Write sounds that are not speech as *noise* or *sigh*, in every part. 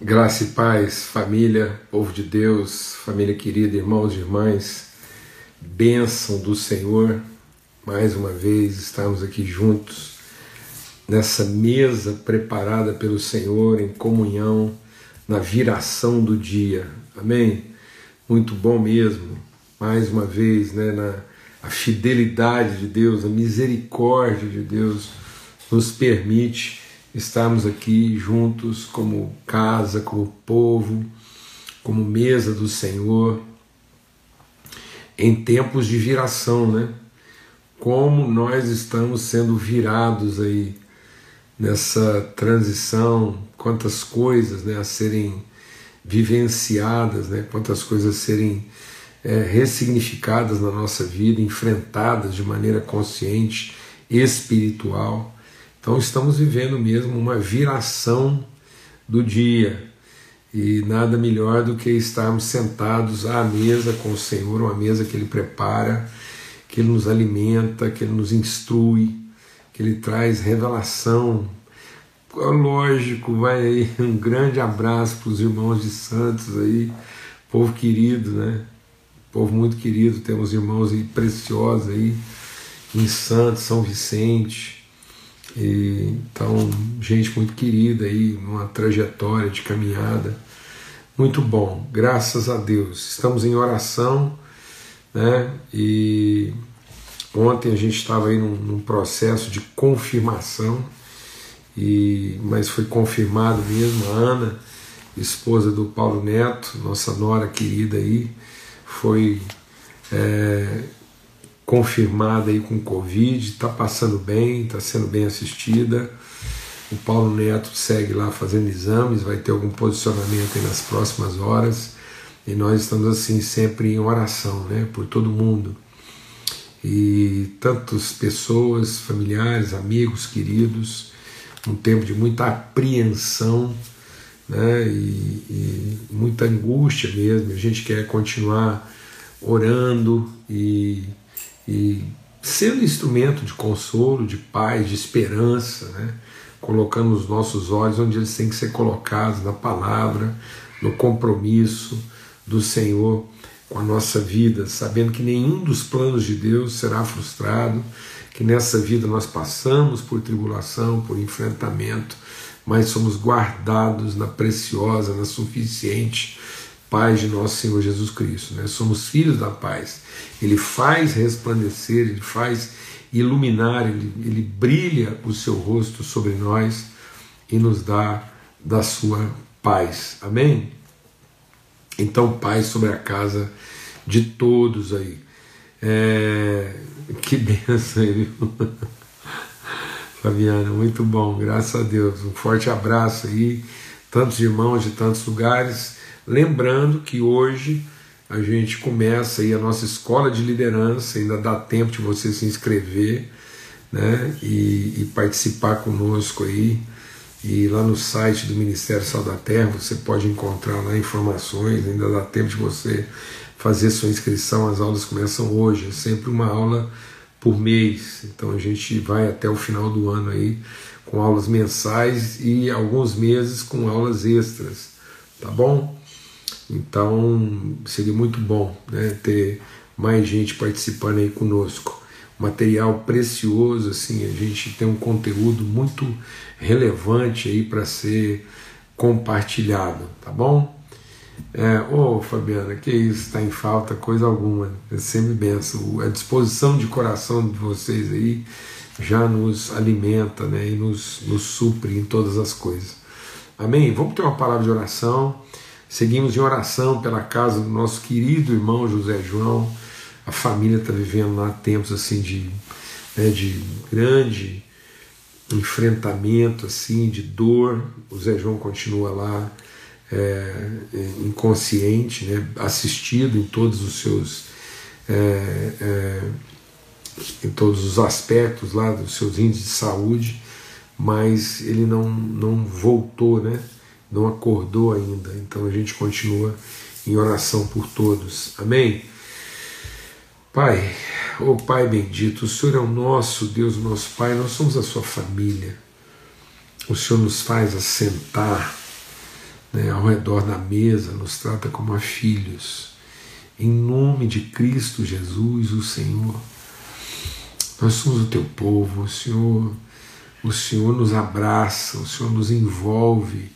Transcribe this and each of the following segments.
Graça e paz, família, povo de Deus, família querida, irmãos e irmãs, bênção do Senhor, mais uma vez estamos aqui juntos nessa mesa preparada pelo Senhor em comunhão na viração do dia, amém? Muito bom mesmo, mais uma vez, né, na a fidelidade de Deus, a misericórdia de Deus nos permite estarmos aqui juntos como casa, como povo, como mesa do Senhor, em tempos de viração, né? Como nós estamos sendo virados aí nessa transição, quantas coisas né, a serem vivenciadas, né, quantas coisas a serem é, ressignificadas na nossa vida, enfrentadas de maneira consciente, espiritual. Então estamos vivendo mesmo uma viração do dia e nada melhor do que estarmos sentados à mesa com o Senhor, uma mesa que Ele prepara, que Ele nos alimenta, que Ele nos instrui, que Ele traz revelação. Lógico, vai aí *laughs* um grande abraço para os irmãos de Santos aí, povo querido, né? Povo muito querido, temos irmãos aí preciosos aí em Santos, São Vicente, e, então, gente muito querida aí, numa trajetória de caminhada. Muito bom, graças a Deus. Estamos em oração, né? E ontem a gente estava aí num, num, processo de confirmação, e mas foi confirmado mesmo. A Ana, esposa do Paulo Neto, nossa nora querida aí, foi é, confirmada aí com Covid, está passando bem, está sendo bem assistida. O Paulo Neto segue lá fazendo exames, vai ter algum posicionamento aí nas próximas horas. E nós estamos assim sempre em oração, né, por todo mundo. E tantas pessoas, familiares, amigos, queridos, um tempo de muita apreensão, né, e, e muita angústia mesmo. A gente quer continuar orando e e sendo instrumento de consolo, de paz, de esperança, né? colocando os nossos olhos onde eles têm que ser colocados, na palavra, no compromisso do Senhor com a nossa vida, sabendo que nenhum dos planos de Deus será frustrado, que nessa vida nós passamos por tribulação, por enfrentamento, mas somos guardados na preciosa, na suficiente paz de nosso Senhor Jesus Cristo. Né? Somos filhos da paz. Ele faz resplandecer, ele faz iluminar, ele, ele brilha o seu rosto sobre nós e nos dá da sua paz. Amém? Então, paz sobre a casa de todos aí. É... Que *laughs* benção aí, viu? *laughs* Fabiana, muito bom, graças a Deus. Um forte abraço aí, tantos irmãos de tantos lugares. Lembrando que hoje a gente começa aí a nossa escola de liderança, ainda dá tempo de você se inscrever né, e, e participar conosco aí. E lá no site do Ministério Sal da Terra você pode encontrar lá informações, ainda dá tempo de você fazer sua inscrição. As aulas começam hoje, é sempre uma aula por mês. Então a gente vai até o final do ano aí com aulas mensais e alguns meses com aulas extras, tá bom? Então seria muito bom né, ter mais gente participando aí conosco. Material precioso, assim, a gente tem um conteúdo muito relevante aí para ser compartilhado, tá bom? É, ô oh, Fabiana, que isso, está em falta coisa alguma, é sempre benção. A disposição de coração de vocês aí já nos alimenta né, e nos, nos supre em todas as coisas. Amém? Vamos ter uma palavra de oração. Seguimos em oração pela casa do nosso querido irmão José João. A família está vivendo lá tempos assim de, né, de grande enfrentamento, assim, de dor. O Zé João continua lá é, é, inconsciente, né, assistido em todos os seus é, é, em todos os aspectos lá dos seus índices de saúde, mas ele não, não voltou, né? Não acordou ainda. Então a gente continua em oração por todos. Amém? Pai, ô oh Pai bendito, o Senhor é o nosso Deus, o nosso Pai, nós somos a sua família. O Senhor nos faz assentar né, ao redor da mesa, nos trata como a filhos. Em nome de Cristo Jesus, o Senhor. Nós somos o teu povo, o Senhor, o Senhor nos abraça, o Senhor nos envolve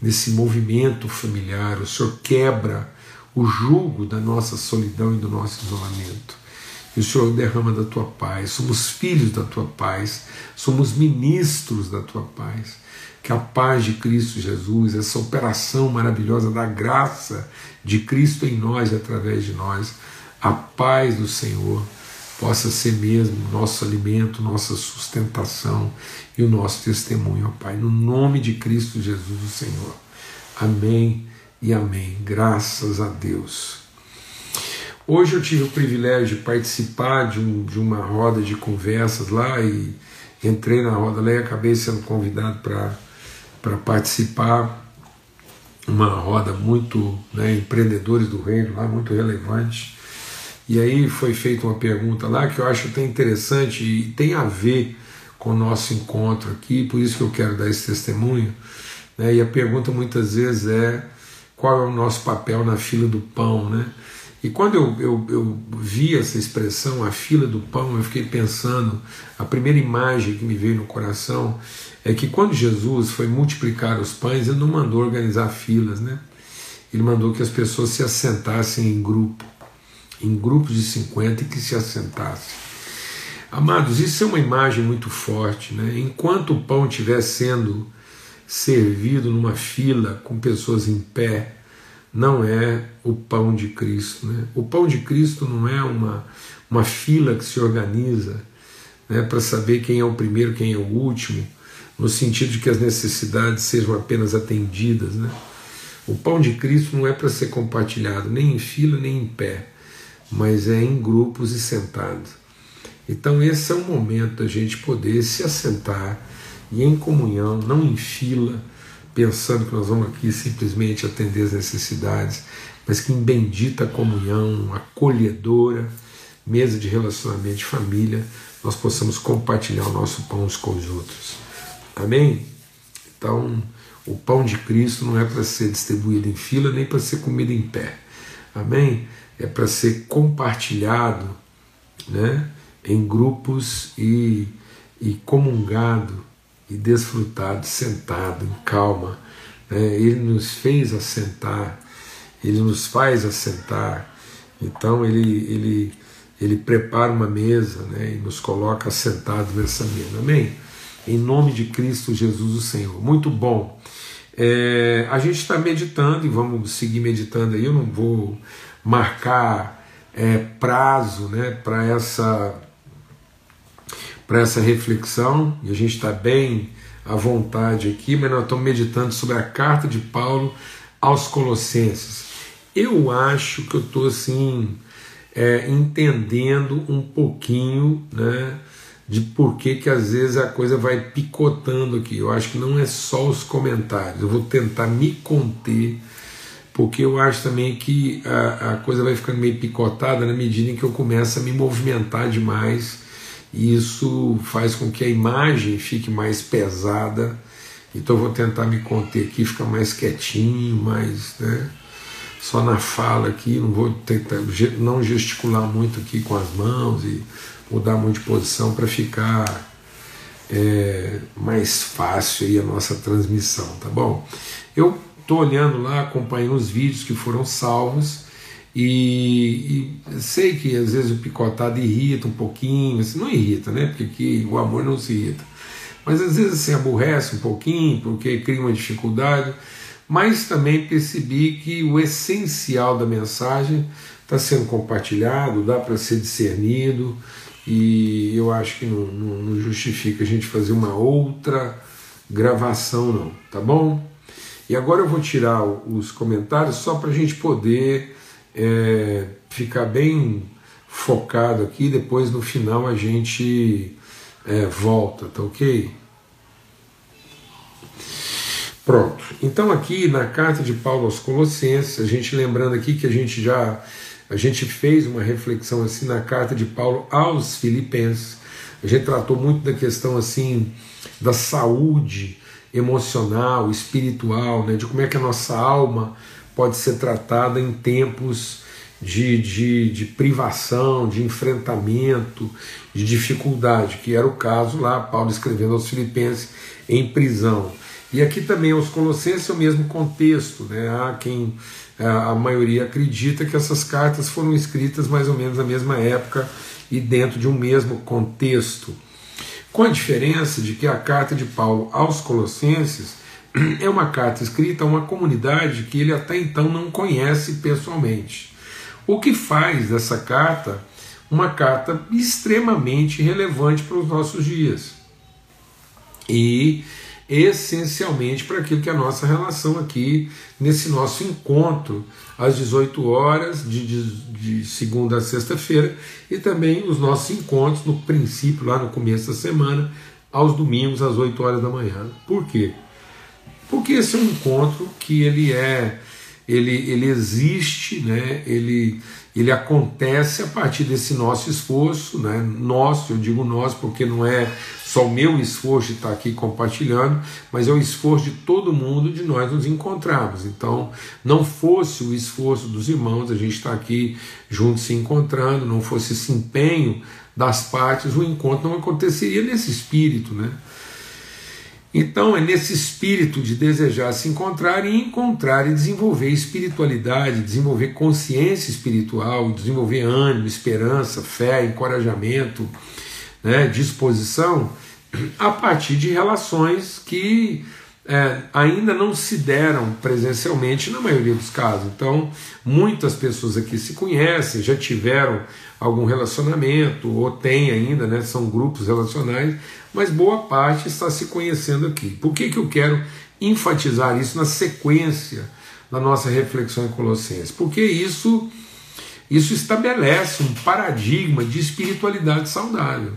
nesse movimento familiar, o Senhor quebra o jugo da nossa solidão e do nosso isolamento. E o Senhor derrama da tua paz. Somos filhos da tua paz, somos ministros da tua paz que a paz de Cristo Jesus, essa operação maravilhosa da graça de Cristo em nós e através de nós, a paz do Senhor possa ser mesmo nosso alimento, nossa sustentação e o nosso testemunho, ó Pai, no nome de Cristo Jesus, o Senhor. Amém e amém. Graças a Deus. Hoje eu tive o privilégio de participar de, um, de uma roda de conversas lá e entrei na roda lá e acabei sendo convidado para participar uma roda muito né, empreendedores do reino lá muito relevante e aí foi feita uma pergunta lá que eu acho até interessante e tem a ver com o nosso encontro aqui por isso que eu quero dar esse testemunho né, e a pergunta muitas vezes é qual é o nosso papel na fila do pão né? E quando eu, eu, eu, vi essa expressão, a fila do pão, eu fiquei pensando, a primeira imagem que me veio no coração é que quando Jesus foi multiplicar os pães, ele não mandou organizar filas, né? Ele mandou que as pessoas se assentassem em grupo, em grupos de 50 e que se assentassem. Amados, isso é uma imagem muito forte, né? Enquanto o pão estiver sendo servido numa fila com pessoas em pé, não é o pão de Cristo. Né? O pão de Cristo não é uma, uma fila que se organiza né, para saber quem é o primeiro, quem é o último, no sentido de que as necessidades sejam apenas atendidas. Né? O pão de Cristo não é para ser compartilhado nem em fila nem em pé, mas é em grupos e sentado. Então, esse é o momento da gente poder se assentar e em comunhão, não em fila, pensando que nós vamos aqui simplesmente atender as necessidades, mas que em bendita comunhão, acolhedora, mesa de relacionamento de família, nós possamos compartilhar o nosso pão uns com os outros. Amém? Então, o pão de Cristo não é para ser distribuído em fila nem para ser comido em pé. Amém? É para ser compartilhado né, em grupos e, e comungado e desfrutado, sentado, em calma. Né? Ele nos fez assentar, ele nos faz assentar. Então ele, ele, ele prepara uma mesa né? e nos coloca assentados nessa mesa. Amém? em nome de Cristo Jesus o Senhor. Muito bom. É, a gente está meditando e vamos seguir meditando aí. Eu não vou marcar é, prazo né, para essa para essa reflexão e a gente está bem à vontade aqui, mas nós estamos meditando sobre a carta de Paulo aos Colossenses. Eu acho que eu estou assim é, entendendo um pouquinho, né? de por que, que às vezes a coisa vai picotando aqui. Eu acho que não é só os comentários, eu vou tentar me conter, porque eu acho também que a, a coisa vai ficando meio picotada na medida em que eu começo a me movimentar demais, e isso faz com que a imagem fique mais pesada. Então eu vou tentar me conter aqui, ficar mais quietinho, mais. Né, só na fala aqui, não vou tentar não gesticular muito aqui com as mãos e mudar muito de posição para ficar é, mais fácil aí a nossa transmissão, tá bom? Eu estou olhando lá, acompanhando os vídeos que foram salvos e, e, sei que às vezes o picotado irrita um pouquinho, assim, não irrita, né? Porque aqui o amor não se irrita. Mas às vezes assim, aborrece um pouquinho, porque cria uma dificuldade. Mas também percebi que o essencial da mensagem está sendo compartilhado, dá para ser discernido, e eu acho que não, não, não, justifica a gente fazer uma outra gravação, não, tá bom? E agora eu vou tirar os comentários só para a gente poder é, ficar bem focado aqui. Depois no final a gente é, volta, tá ok? Pronto. Então aqui na carta de Paulo aos Colossenses, a gente lembrando aqui que a gente já a gente fez uma reflexão assim na carta de Paulo aos Filipenses. A gente tratou muito da questão assim da saúde emocional, espiritual, né, de como é que a nossa alma pode ser tratada em tempos de, de, de privação, de enfrentamento, de dificuldade, que era o caso lá, Paulo escrevendo aos Filipenses em prisão. E aqui também aos Colossenses é o mesmo contexto, né? há quem a maioria acredita que essas cartas foram escritas mais ou menos na mesma época e dentro de um mesmo contexto. Com a diferença de que a carta de Paulo aos Colossenses *clears throat* é uma carta escrita a uma comunidade que ele até então não conhece pessoalmente. O que faz dessa carta uma carta extremamente relevante para os nossos dias. E essencialmente para aquilo que é a nossa relação aqui nesse nosso encontro às 18 horas de, de, de segunda a sexta-feira e também os nossos encontros no princípio, lá no começo da semana, aos domingos às 8 horas da manhã. Por quê? Porque esse é um encontro que ele é ele, ele existe, né? ele, ele acontece a partir desse nosso esforço, né? nosso, eu digo nosso porque não é só o meu esforço de estar aqui compartilhando, mas é o esforço de todo mundo de nós nos encontrarmos. Então, não fosse o esforço dos irmãos, a gente estar aqui juntos se encontrando, não fosse esse empenho das partes, o encontro não aconteceria nesse espírito, né? Então é nesse espírito de desejar se encontrar e encontrar e desenvolver espiritualidade, desenvolver consciência espiritual, desenvolver ânimo, esperança, fé, encorajamento, né, disposição, a partir de relações que é, ainda não se deram presencialmente na maioria dos casos. Então, muitas pessoas aqui se conhecem, já tiveram algum relacionamento, ou têm ainda, né, são grupos relacionais, mas boa parte está se conhecendo aqui. Por que, que eu quero enfatizar isso na sequência da nossa reflexão em Colossenses? Porque isso, isso estabelece um paradigma de espiritualidade saudável.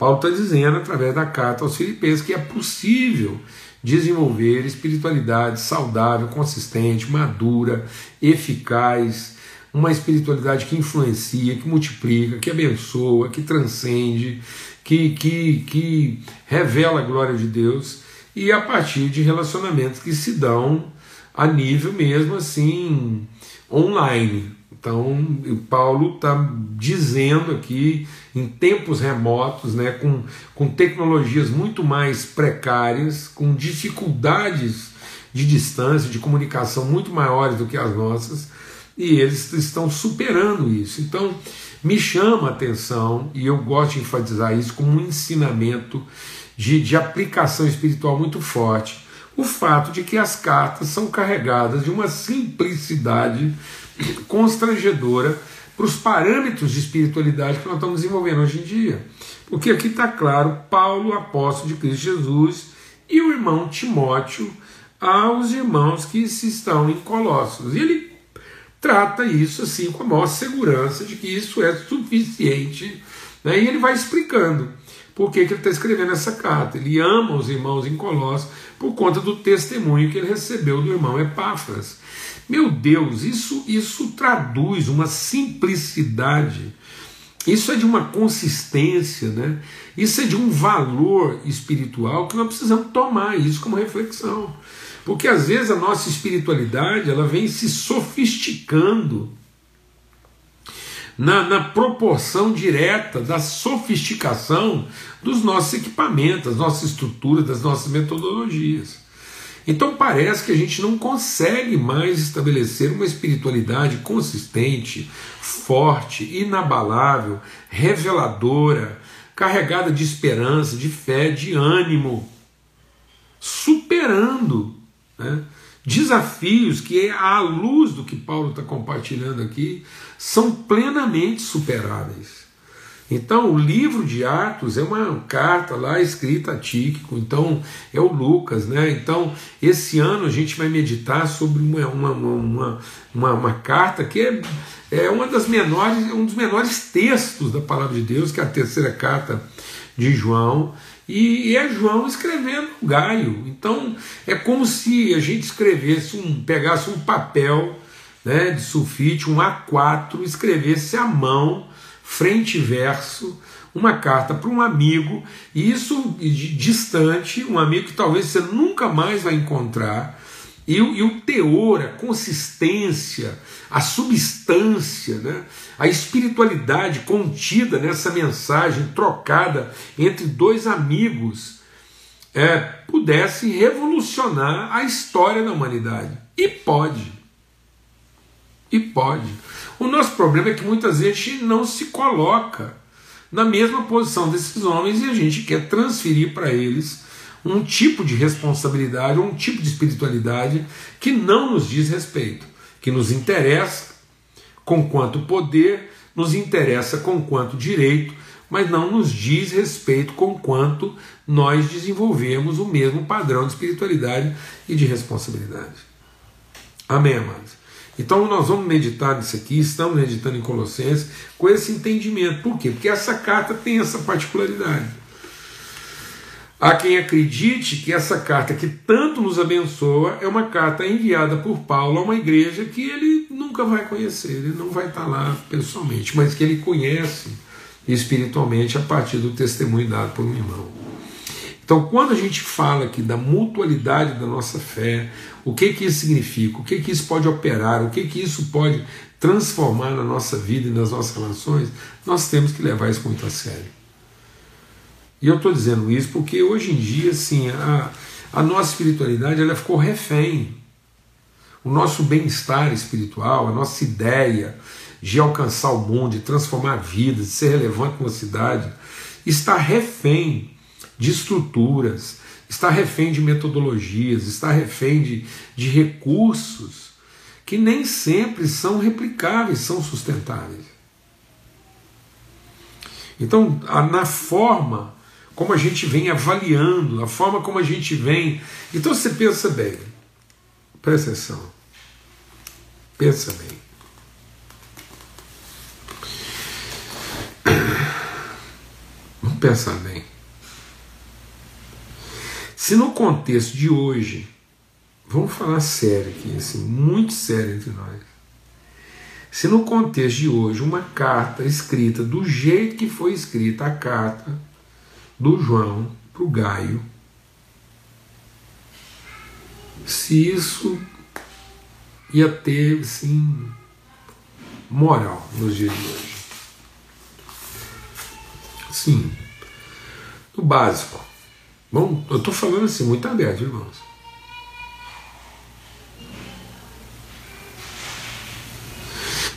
Paulo está dizendo, através da carta aos Filipenses, que é possível desenvolver espiritualidade saudável, consistente, madura, eficaz, uma espiritualidade que influencia, que multiplica, que abençoa, que transcende, que, que, que revela a glória de Deus e a partir de relacionamentos que se dão a nível mesmo assim online. Então, Paulo está dizendo aqui, em tempos remotos, né, com, com tecnologias muito mais precárias, com dificuldades de distância, de comunicação muito maiores do que as nossas, e eles estão superando isso. Então, me chama a atenção, e eu gosto de enfatizar isso como um ensinamento de, de aplicação espiritual muito forte, o fato de que as cartas são carregadas de uma simplicidade constrangedora para os parâmetros de espiritualidade que nós estamos desenvolvendo hoje em dia. Porque aqui está claro Paulo, apóstolo de Cristo Jesus, e o irmão Timóteo aos irmãos que se estão em Colossos. E ele trata isso assim com a maior segurança de que isso é suficiente. Né? E ele vai explicando por que, ele está escrevendo essa carta. Ele ama os irmãos em Colossos por conta do testemunho que ele recebeu do irmão Epáfras. Meu Deus, isso, isso traduz uma simplicidade, isso é de uma consistência, né? isso é de um valor espiritual que nós precisamos tomar isso como reflexão. Porque às vezes a nossa espiritualidade ela vem se sofisticando na, na proporção direta da sofisticação dos nossos equipamentos, das nossas estruturas, das nossas metodologias. Então parece que a gente não consegue mais estabelecer uma espiritualidade consistente, forte, inabalável, reveladora, carregada de esperança, de fé, de ânimo, superando né, desafios que, à luz do que Paulo está compartilhando aqui, são plenamente superáveis. Então, o livro de Atos é uma carta lá escrita a Tíquico, então é o Lucas, né? Então, esse ano a gente vai meditar sobre uma, uma, uma, uma, uma carta que é, é uma das menores, um dos menores textos da palavra de Deus, que é a terceira carta de João, e é João escrevendo Gaio. Então, é como se a gente escrevesse um, pegasse um papel né, de sulfite, um A4, escrevesse à mão frente e verso, uma carta para um amigo, e isso distante, um amigo que talvez você nunca mais vai encontrar, e, e o teor, a consistência, a substância, né? a espiritualidade contida nessa mensagem trocada entre dois amigos é, pudesse revolucionar a história da humanidade. E pode. E pode. O nosso problema é que muitas vezes a gente não se coloca na mesma posição desses homens e a gente quer transferir para eles um tipo de responsabilidade, um tipo de espiritualidade que não nos diz respeito, que nos interessa com quanto poder, nos interessa com quanto direito, mas não nos diz respeito com quanto nós desenvolvemos o mesmo padrão de espiritualidade e de responsabilidade. Amém, amados? Então nós vamos meditar nisso aqui, estamos meditando em Colossenses com esse entendimento. Por quê? Porque essa carta tem essa particularidade. Há quem acredite que essa carta que tanto nos abençoa é uma carta enviada por Paulo a uma igreja que ele nunca vai conhecer, ele não vai estar lá pessoalmente, mas que ele conhece espiritualmente a partir do testemunho dado por um irmão. Então, quando a gente fala aqui da mutualidade da nossa fé, o que que isso significa? O que que isso pode operar? O que que isso pode transformar na nossa vida e nas nossas relações? Nós temos que levar isso muito a sério. E eu estou dizendo isso porque hoje em dia, assim, a, a nossa espiritualidade ela ficou refém. O nosso bem-estar espiritual, a nossa ideia de alcançar o mundo, de transformar vidas, de ser relevante numa cidade, está refém de estruturas, está refém de metodologias, está refém de, de recursos que nem sempre são replicáveis, são sustentáveis. Então, na forma como a gente vem avaliando, a forma como a gente vem. Então você pensa bem, presta atenção, pensa bem. Vamos pensar bem. Se no contexto de hoje, vamos falar sério aqui, assim, muito sério entre nós. Se no contexto de hoje uma carta escrita do jeito que foi escrita a carta do João para o Gaio, se isso ia ter assim, moral nos dias de hoje. Sim, no básico. Bom, eu estou falando assim, muito aberto, irmãos.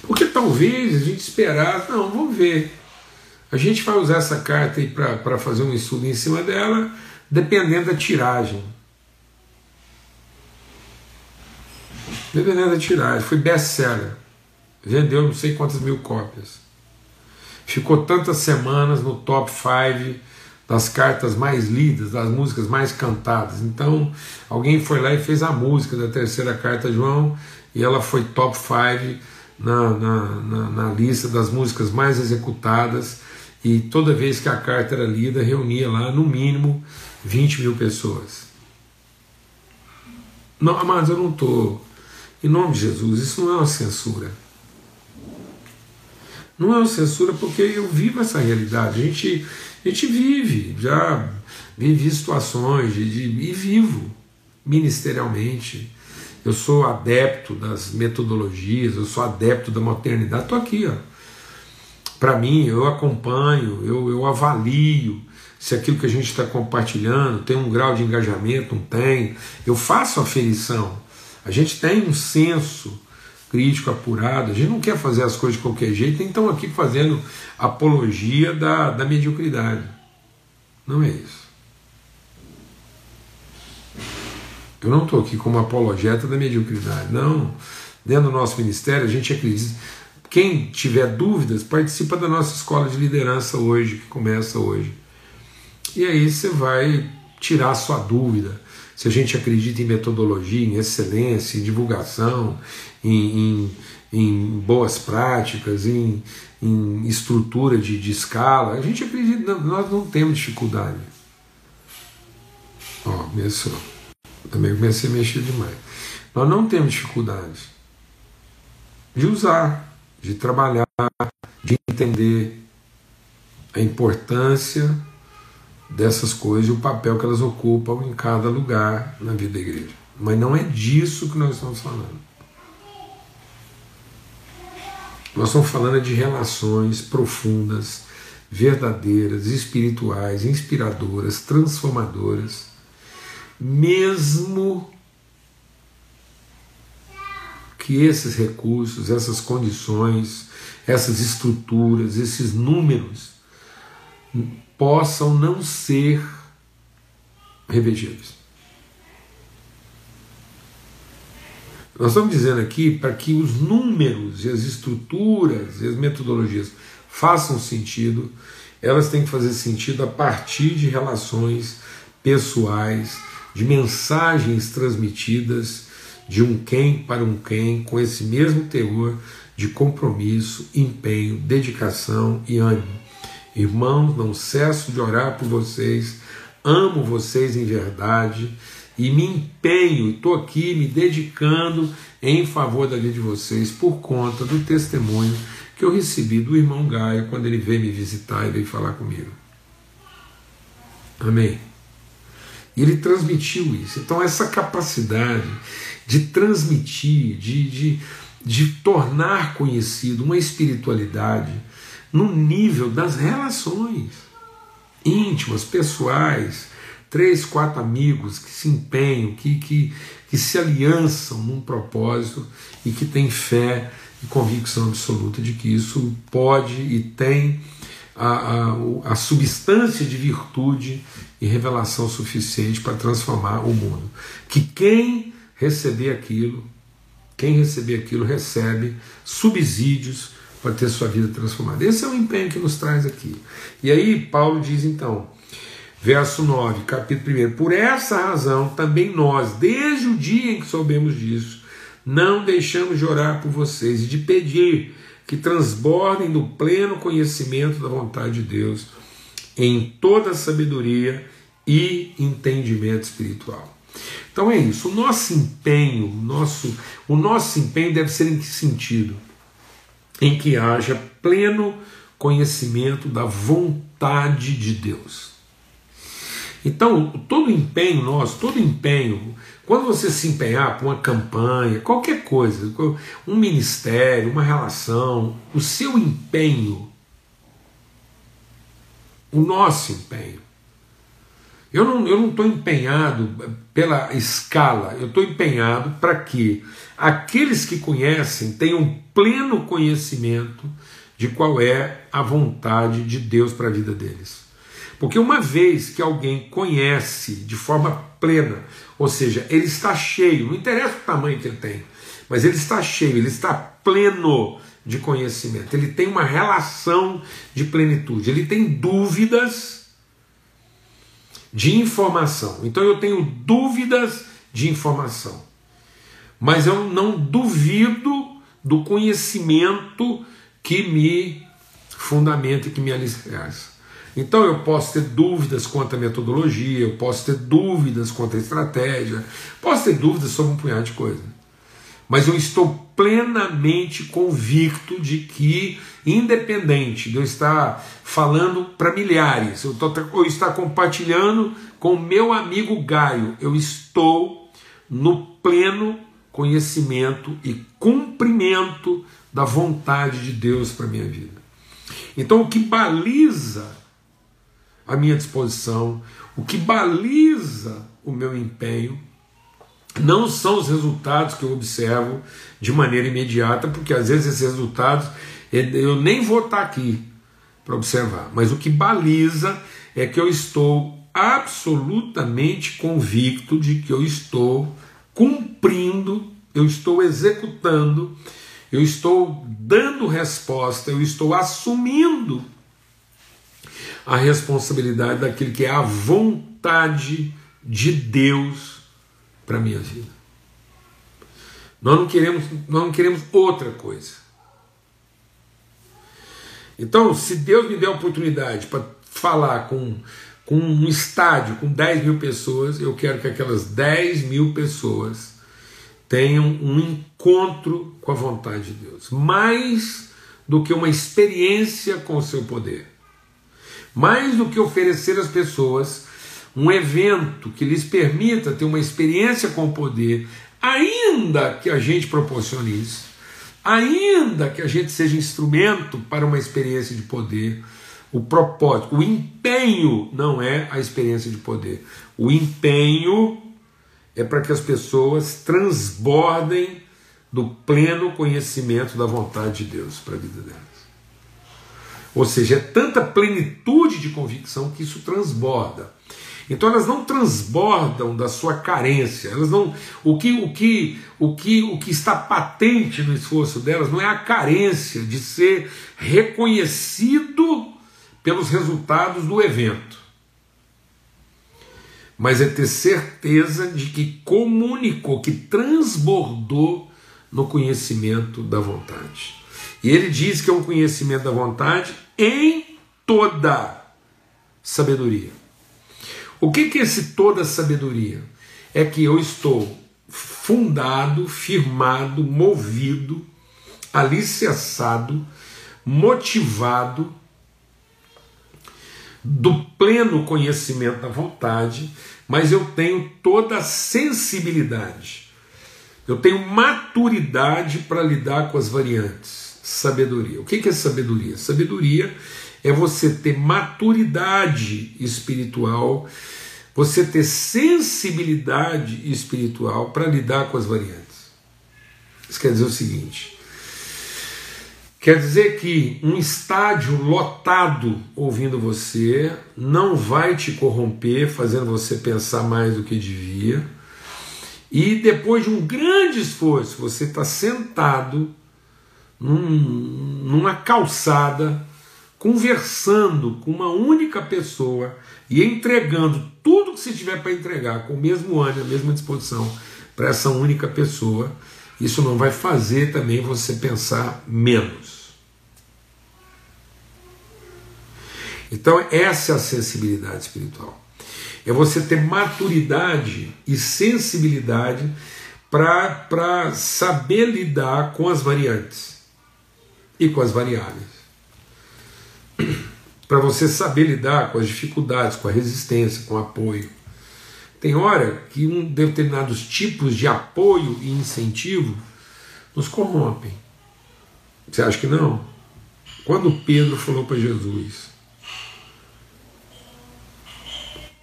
Porque talvez a gente esperasse, não, vamos ver. A gente vai usar essa carta aí para fazer um estudo em cima dela, dependendo da tiragem. Dependendo da tiragem. Foi best-seller. Vendeu não sei quantas mil cópias. Ficou tantas semanas no top 5 das cartas mais lidas, das músicas mais cantadas. Então, alguém foi lá e fez a música da terceira carta João e ela foi top 5 na, na, na, na, lista das músicas mais executadas. E toda vez que a carta era lida, reunia lá no mínimo 20 mil pessoas. Não, mas eu não estou. Em nome de Jesus, isso não é uma censura. Não é uma censura porque eu vivo essa realidade. A gente, a gente vive, já vivi situações de, de, e vivo ministerialmente. Eu sou adepto das metodologias, eu sou adepto da maternidade. Estou aqui, ó. Para mim, eu acompanho, eu, eu avalio se aquilo que a gente está compartilhando tem um grau de engajamento, não tem. Eu faço aferição. A gente tem um senso crítico apurado, a gente não quer fazer as coisas de qualquer jeito, então aqui fazendo apologia da, da mediocridade. Não é isso. Eu não estou aqui como apologeta da mediocridade, não. Dentro do nosso ministério, a gente acredita. Quem tiver dúvidas, participa da nossa escola de liderança hoje, que começa hoje. E aí você vai tirar a sua dúvida se a gente acredita em metodologia, em excelência, em divulgação, em, em, em boas práticas, em, em estrutura de, de, escala, a gente acredita, nós não temos dificuldade. Ó, começou. Também comecei a mexer demais. Nós não temos dificuldade de usar, de trabalhar, de entender. a importância dessas coisas e o papel que elas ocupam em cada lugar na vida da igreja. Mas não é disso que nós estamos falando. Nós estamos falando de relações profundas, verdadeiras, espirituais, inspiradoras, transformadoras, mesmo que esses recursos, essas condições, essas estruturas, esses números possam não ser revergidos. Nós estamos dizendo aqui para que os números e as estruturas e as metodologias façam sentido, elas têm que fazer sentido a partir de relações pessoais, de mensagens transmitidas de um quem para um quem, com esse mesmo teor de compromisso, empenho, dedicação e ânimo. Irmãos, não cesso de orar por vocês, amo vocês em verdade e me empenho, estou aqui me dedicando em favor da vida de vocês por conta do testemunho que eu recebi do irmão Gaio quando ele veio me visitar e veio falar comigo. Amém. E ele transmitiu isso. Então, essa capacidade de transmitir, de, de, de tornar conhecido uma espiritualidade no nível das relações íntimas, pessoais, três, quatro amigos que se empenham, que, que, que se aliançam num propósito e que têm fé e convicção absoluta de que isso pode e tem a, a, a substância de virtude e revelação suficiente para transformar o mundo. Que quem receber aquilo, quem receber aquilo recebe subsídios para ter sua vida transformada. Esse é o empenho que nos traz aqui. E aí Paulo diz então, verso 9, capítulo 1: Por essa razão também nós, desde o dia em que soubemos disso, não deixamos de orar por vocês e de pedir que transbordem do pleno conhecimento da vontade de Deus em toda sabedoria e entendimento espiritual. Então é isso. O nosso empenho, o nosso, o nosso empenho deve ser em que sentido? Em que haja pleno conhecimento da vontade de Deus. Então, todo empenho nosso, todo empenho, quando você se empenhar por uma campanha, qualquer coisa, um ministério, uma relação, o seu empenho, o nosso empenho, eu não estou não empenhado pela escala, eu estou empenhado para que aqueles que conhecem tenham pleno conhecimento de qual é a vontade de Deus para a vida deles. Porque uma vez que alguém conhece de forma plena, ou seja, ele está cheio, não interessa o tamanho que ele tem, mas ele está cheio, ele está pleno de conhecimento, ele tem uma relação de plenitude, ele tem dúvidas de informação. Então eu tenho dúvidas de informação, mas eu não duvido do conhecimento que me fundamenta e que me alicerça. Então eu posso ter dúvidas quanto à metodologia, eu posso ter dúvidas quanto à estratégia, posso ter dúvidas sobre um punhado de coisa. Mas eu estou plenamente convicto de que, independente de eu estar falando para milhares, eu estou, ou estar compartilhando com meu amigo Gaio, eu estou no pleno conhecimento e cumprimento da vontade de Deus para minha vida. Então, o que baliza a minha disposição, o que baliza o meu empenho, não são os resultados que eu observo de maneira imediata, porque às vezes esses resultados eu nem vou estar aqui para observar, mas o que baliza é que eu estou absolutamente convicto de que eu estou cumprindo, eu estou executando, eu estou dando resposta, eu estou assumindo a responsabilidade daquilo que é a vontade de Deus para a minha vida. Nós não queremos, nós não queremos outra coisa. Então, se Deus me der a oportunidade para falar com, com um estádio com 10 mil pessoas, eu quero que aquelas 10 mil pessoas tenham um encontro com a vontade de Deus, mais do que uma experiência com o seu poder. Mais do que oferecer às pessoas um evento que lhes permita ter uma experiência com o poder, ainda que a gente proporcione isso, ainda que a gente seja instrumento para uma experiência de poder, o propósito, o empenho não é a experiência de poder. O empenho é para que as pessoas transbordem do pleno conhecimento da vontade de Deus para a vida delas. Ou seja, é tanta plenitude de convicção que isso transborda. Então elas não transbordam da sua carência, elas não o que o que o que o que está patente no esforço delas não é a carência de ser reconhecido pelos resultados do evento. Mas é ter certeza de que comunicou, que transbordou no conhecimento da vontade. E ele diz que é um conhecimento da vontade em toda sabedoria. O que, que é esse toda sabedoria? É que eu estou fundado, firmado, movido, alicerçado, motivado do pleno conhecimento da vontade, mas eu tenho toda a sensibilidade, eu tenho maturidade para lidar com as variantes. Sabedoria. O que é sabedoria? Sabedoria é você ter maturidade espiritual, você ter sensibilidade espiritual para lidar com as variantes. Isso quer dizer o seguinte: quer dizer que um estádio lotado ouvindo você não vai te corromper, fazendo você pensar mais do que devia. E depois de um grande esforço, você está sentado num, numa calçada conversando com uma única pessoa e entregando tudo que você tiver para entregar com o mesmo ânimo, a mesma disposição para essa única pessoa, isso não vai fazer também você pensar menos. Então, essa é a sensibilidade espiritual. É você ter maturidade e sensibilidade para saber lidar com as variantes e com as variáveis *clears throat* para você saber lidar com as dificuldades, com a resistência, com o apoio. Tem hora que um determinados tipos de apoio e incentivo nos corrompem. Você acha que não? Quando Pedro falou para Jesus: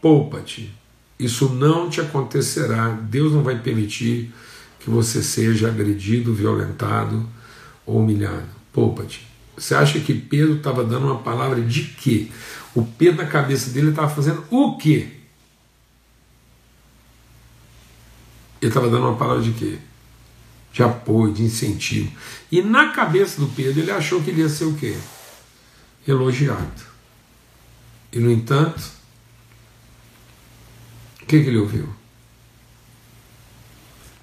Poupa-te, isso não te acontecerá, Deus não vai permitir que você seja agredido, violentado ou humilhado. Poupa-te. Você acha que Pedro estava dando uma palavra de quê? O Pedro na cabeça dele estava fazendo o quê? Ele estava dando uma palavra de quê? De apoio, de incentivo. E na cabeça do Pedro ele achou que ele ia ser o quê? Elogiado. E no entanto, o que, que ele ouviu?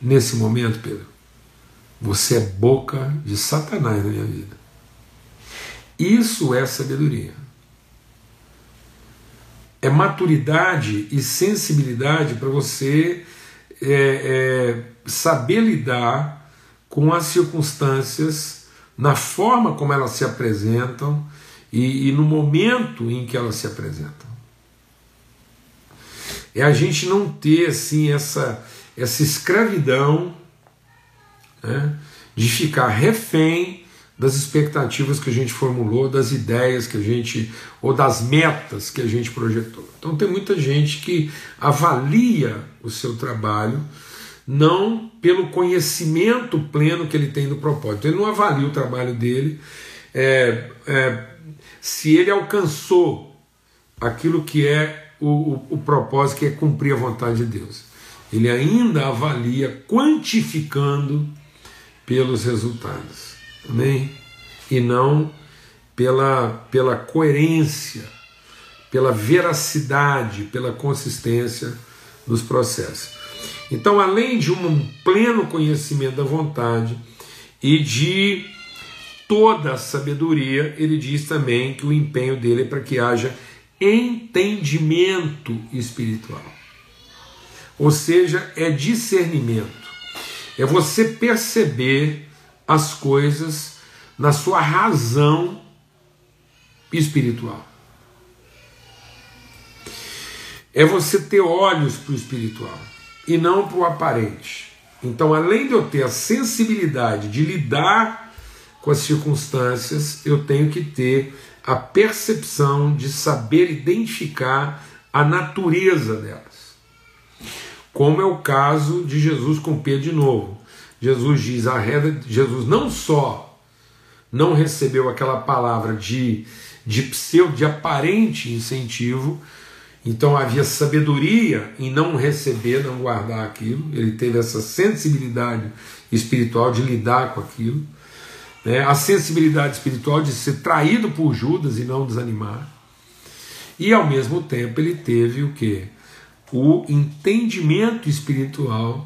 Nesse momento, Pedro, você é boca de Satanás na minha vida. Isso é sabedoria. É maturidade e sensibilidade para você é, é, saber lidar com as circunstâncias na forma como elas se apresentam e, e no momento em que elas se apresentam. É a gente não ter assim essa, essa escravidão né, de ficar refém das expectativas que a gente formulou, das ideias que a gente, ou das metas que a gente projetou. Então tem muita gente que avalia o seu trabalho não pelo conhecimento pleno que ele tem do propósito. Ele não avalia o trabalho dele é, é, se ele alcançou aquilo que é o, o, o propósito, que é cumprir a vontade de Deus. Ele ainda avalia quantificando pelos resultados. Amém? E não pela, pela coerência, pela veracidade, pela consistência dos processos. Então, além de um pleno conhecimento da vontade e de toda a sabedoria, ele diz também que o empenho dele é para que haja entendimento espiritual. Ou seja, é discernimento. É você perceber as coisas na sua razão espiritual. é você ter olhos para o espiritual e não para o aparente. Então, além de eu ter a sensibilidade de lidar com as circunstâncias, eu tenho que ter a percepção de saber identificar a natureza delas. Como é o caso de Jesus com Pedro de novo. Jesus diz a reda, Jesus não só não recebeu aquela palavra de, de pseudo, de aparente incentivo, então havia sabedoria em não receber, não guardar aquilo, ele teve essa sensibilidade espiritual de lidar com aquilo, né? a sensibilidade espiritual de ser traído por Judas e não desanimar, e ao mesmo tempo ele teve o que? O entendimento espiritual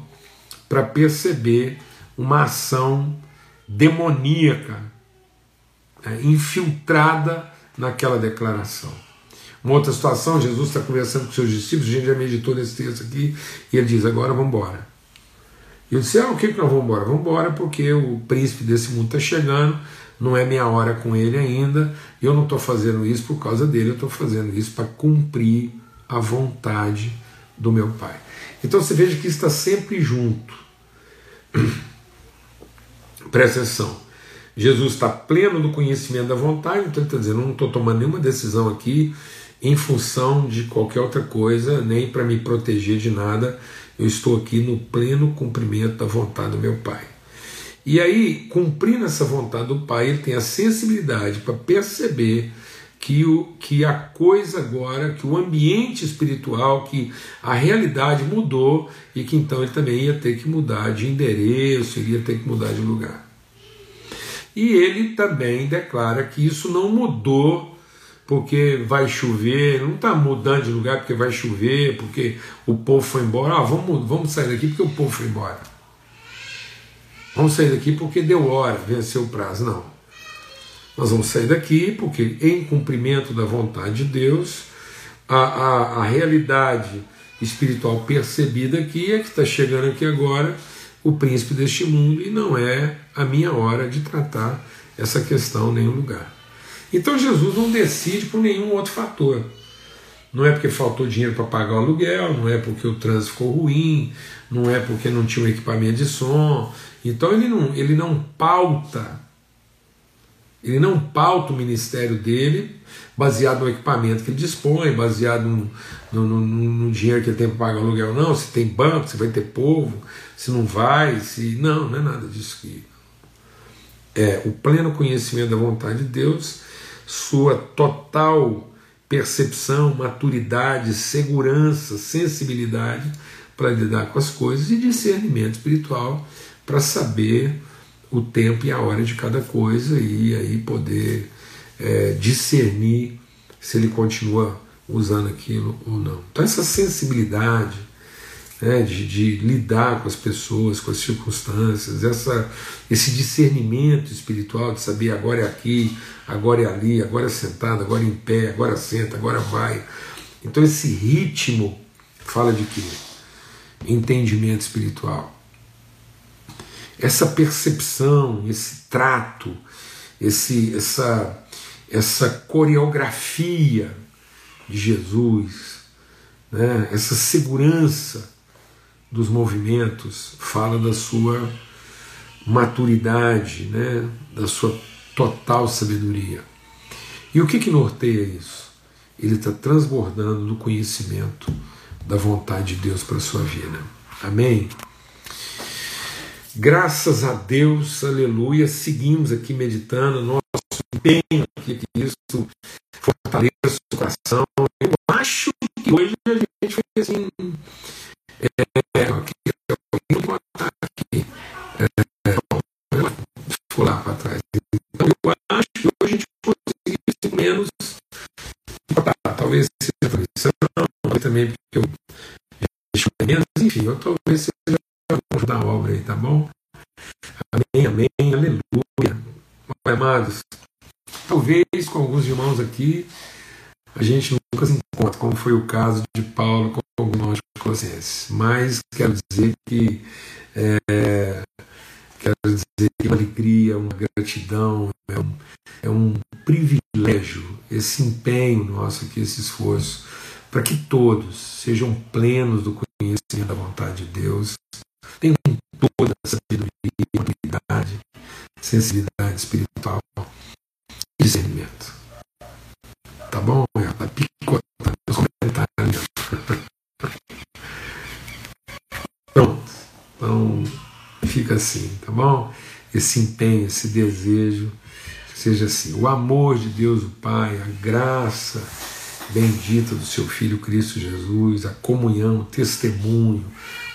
para perceber uma ação demoníaca né? infiltrada naquela declaração. Uma outra situação, Jesus está conversando com seus discípulos, a gente já meditou nesse texto aqui, e ele diz: agora vamos embora. E eu disse: ah, o que, que nós vamos embora? Vamos embora porque o príncipe desse mundo está chegando, não é minha hora com ele ainda, eu não estou fazendo isso por causa dele, eu estou fazendo isso para cumprir a vontade do meu Pai. Então você veja que está sempre junto. *clears throat* Presta atenção. Jesus está pleno do conhecimento da vontade, então ele está dizendo: não estou tomando nenhuma decisão aqui em função de qualquer outra coisa, nem para me proteger de nada. Eu estou aqui no pleno cumprimento da vontade do meu Pai. E aí, cumprindo essa vontade do Pai, ele tem a sensibilidade para perceber que, o, que a coisa agora, que o ambiente espiritual, que a realidade mudou e que então ele também ia ter que mudar de endereço, ele ia ter que mudar de lugar. E ele também declara que isso não mudou porque vai chover, não está mudando de lugar porque vai chover, porque o povo foi embora. Ah, vamos, vamos sair daqui porque o povo foi embora. Vamos sair daqui porque deu hora, venceu o prazo. Não. Nós vamos sair daqui porque, em cumprimento da vontade de Deus, a, a, a realidade espiritual percebida aqui é que está chegando aqui agora o príncipe deste mundo e não é a minha hora de tratar essa questão em nenhum lugar. Então Jesus não decide por nenhum outro fator. Não é porque faltou dinheiro para pagar o aluguel, não é porque o trânsito ficou ruim, não é porque não tinha um equipamento de som. Então ele não, ele não pauta, ele não pauta o ministério dele baseado no equipamento que ele dispõe, baseado no, no, no, no dinheiro que ele tem para pagar aluguel, não, se tem banco, se vai ter povo, se não vai, se. Não, não é nada disso que. É o pleno conhecimento da vontade de Deus sua total percepção, maturidade, segurança, sensibilidade para lidar com as coisas e discernimento espiritual para saber o tempo e a hora de cada coisa e aí poder é, discernir se ele continua usando aquilo ou não. Então, essa sensibilidade né, de, de, lidar com as pessoas, com as circunstâncias, essa, esse discernimento espiritual de saber agora é aqui, agora é ali, agora é sentado, agora é em pé, agora senta, agora vai. Então esse ritmo fala de quê? Entendimento espiritual. Essa percepção, esse trato, esse, essa, essa coreografia de Jesus, né? essa segurança dos movimentos, fala da sua maturidade, né? da sua total sabedoria. E o que, que norteia isso? Ele está transbordando do conhecimento da vontade de Deus para a sua vida. Amém? Graças a Deus, aleluia, seguimos aqui meditando, nosso empenho aqui, que isso fortaleça o coração. Eu acho que hoje a gente fez assim, é, aqui, aqui, é, vou lá para trás. Então eu acho que hoje a gente conseguiu menos. Tá, talvez seja tradição, também porque eu deixo menos, enfim, eu talvez seja da obra aí, tá bom? Amém, amém, aleluia. Amados, talvez com alguns irmãos aqui a gente nunca se encontra, como foi o caso de Paulo com alguns irmãos de Colossenses. Mas quero dizer que é, quero dizer que uma alegria, uma gratidão, é um, é um privilégio esse empenho nosso aqui, esse esforço para que todos sejam plenos do conhecimento da vontade de Deus, tenham toda a sabedoria, habilidade, sensibilidade espiritual e discernimento. Tá bom? Ela tá picotando os comentários. Pronto. Então, fica assim, tá bom? Esse empenho, esse desejo, seja assim. O amor de Deus, o Pai, a graça bendita do seu Filho Cristo Jesus, a comunhão, o testemunho,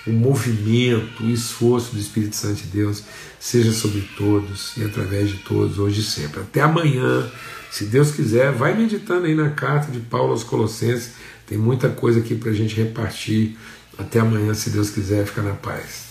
o movimento, o esforço do Espírito Santo de Deus seja sobre todos e através de todos, hoje e sempre. Até amanhã, se Deus quiser, vai meditando aí na carta de Paulo aos Colossenses. Tem muita coisa aqui para a gente repartir. Até amanhã, se Deus quiser, fica na paz.